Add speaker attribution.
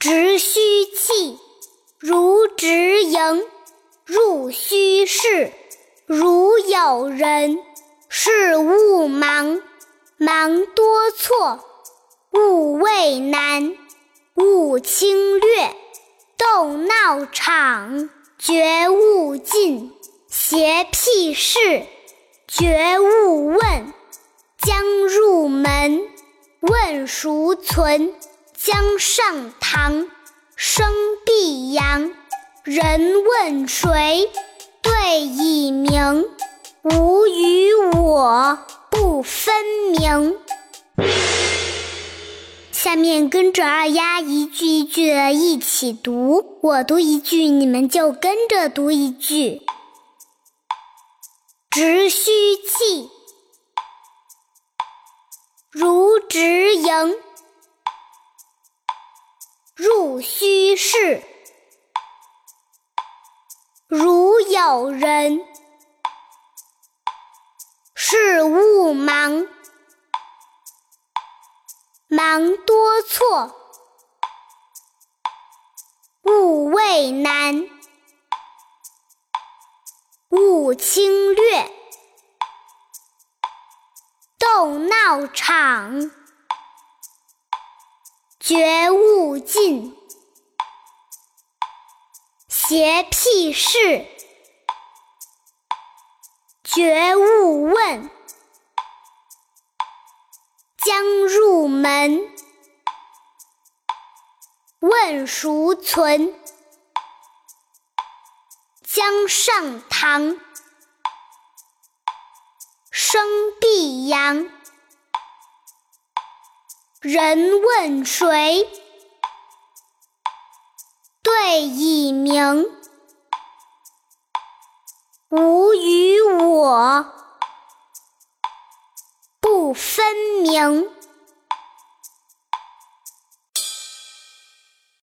Speaker 1: 直须气，如直营；入虚室，如有人。事勿忙，忙多错；勿畏难，勿轻略。斗闹场，绝勿近；邪僻事，绝勿问。将入门，问孰存？江上堂，声必扬。人问谁？对已明。吾与我不分明。下面跟着二丫一句一句的一起读，我读一句，你们就跟着读一句。直须气，如直营；入虚室，如有人。事勿忙，忙多错；勿畏难，勿轻略。斗闹场，绝勿近；洁癖事。绝勿问，将入门，问孰存？将上堂，声必扬。人问谁？对以明。吾与我不分明。